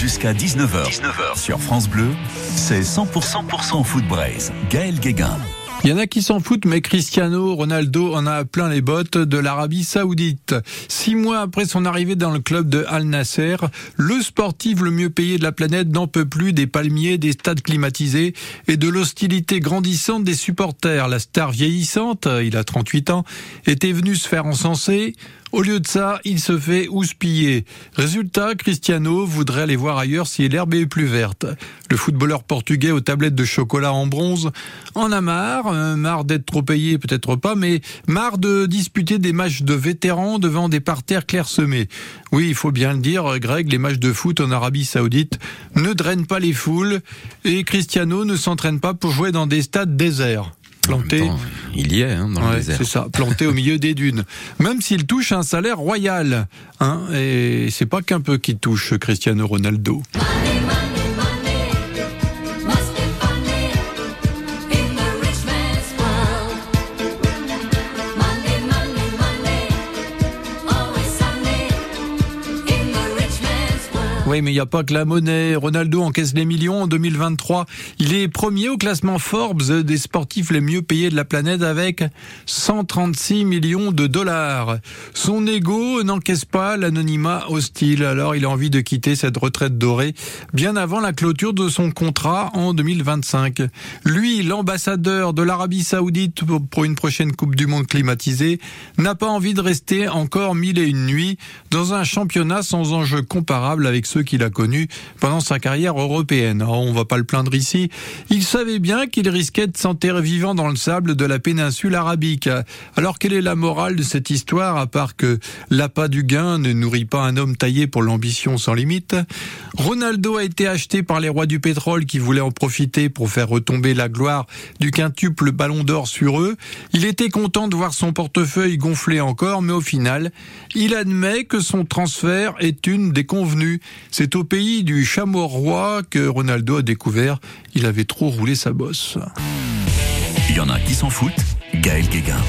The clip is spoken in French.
Jusqu'à 19h. 19h sur France Bleu, c'est 100%, 100% foot braise. Gaël Guéguin. Il y en a qui s'en foutent, mais Cristiano Ronaldo en a plein les bottes de l'Arabie Saoudite. Six mois après son arrivée dans le club de Al Nasser, le sportif le mieux payé de la planète n'en peut plus des palmiers, des stades climatisés et de l'hostilité grandissante des supporters. La star vieillissante, il a 38 ans, était venue se faire encenser. Au lieu de ça, il se fait houspiller. Résultat, Cristiano voudrait aller voir ailleurs si l'herbe est plus verte. Le footballeur portugais aux tablettes de chocolat en bronze en a marre, euh, marre d'être trop payé, peut-être pas, mais marre de disputer des matchs de vétérans devant des parterres clairsemés. Oui, il faut bien le dire, Greg, les matchs de foot en Arabie Saoudite ne drainent pas les foules et Cristiano ne s'entraîne pas pour jouer dans des stades déserts planté. il y est hein, dans le C'est ça, planté au milieu des dunes. Même s'il touche un salaire royal, hein, et c'est pas qu'un peu qui touche Cristiano Ronaldo. Oui, mais il n'y a pas que la monnaie. Ronaldo encaisse les millions en 2023. Il est premier au classement Forbes des sportifs les mieux payés de la planète avec 136 millions de dollars. Son ego n'encaisse pas l'anonymat hostile. Alors il a envie de quitter cette retraite dorée bien avant la clôture de son contrat en 2025. Lui, l'ambassadeur de l'Arabie Saoudite pour une prochaine Coupe du Monde climatisée, n'a pas envie de rester encore mille et une nuits dans un championnat sans enjeu comparable avec ceux qu'il a connus pendant sa carrière européenne. On on va pas le plaindre ici. Il savait bien qu'il risquait de s'enterrer vivant dans le sable de la péninsule arabique. Alors quelle est la morale de cette histoire à part que l'appât du gain ne nourrit pas un homme taillé pour l'ambition sans limite? Ronaldo a été acheté par les rois du pétrole qui voulaient en profiter pour faire retomber la gloire du quintuple ballon d'or sur eux. Il était content de voir son portefeuille gonfler encore, mais au final, il admet que son transfert est une des convenues. C'est au pays du chameau roi que Ronaldo a découvert il avait trop roulé sa bosse. Il y en a qui s'en foutent, Gaël Guéguin.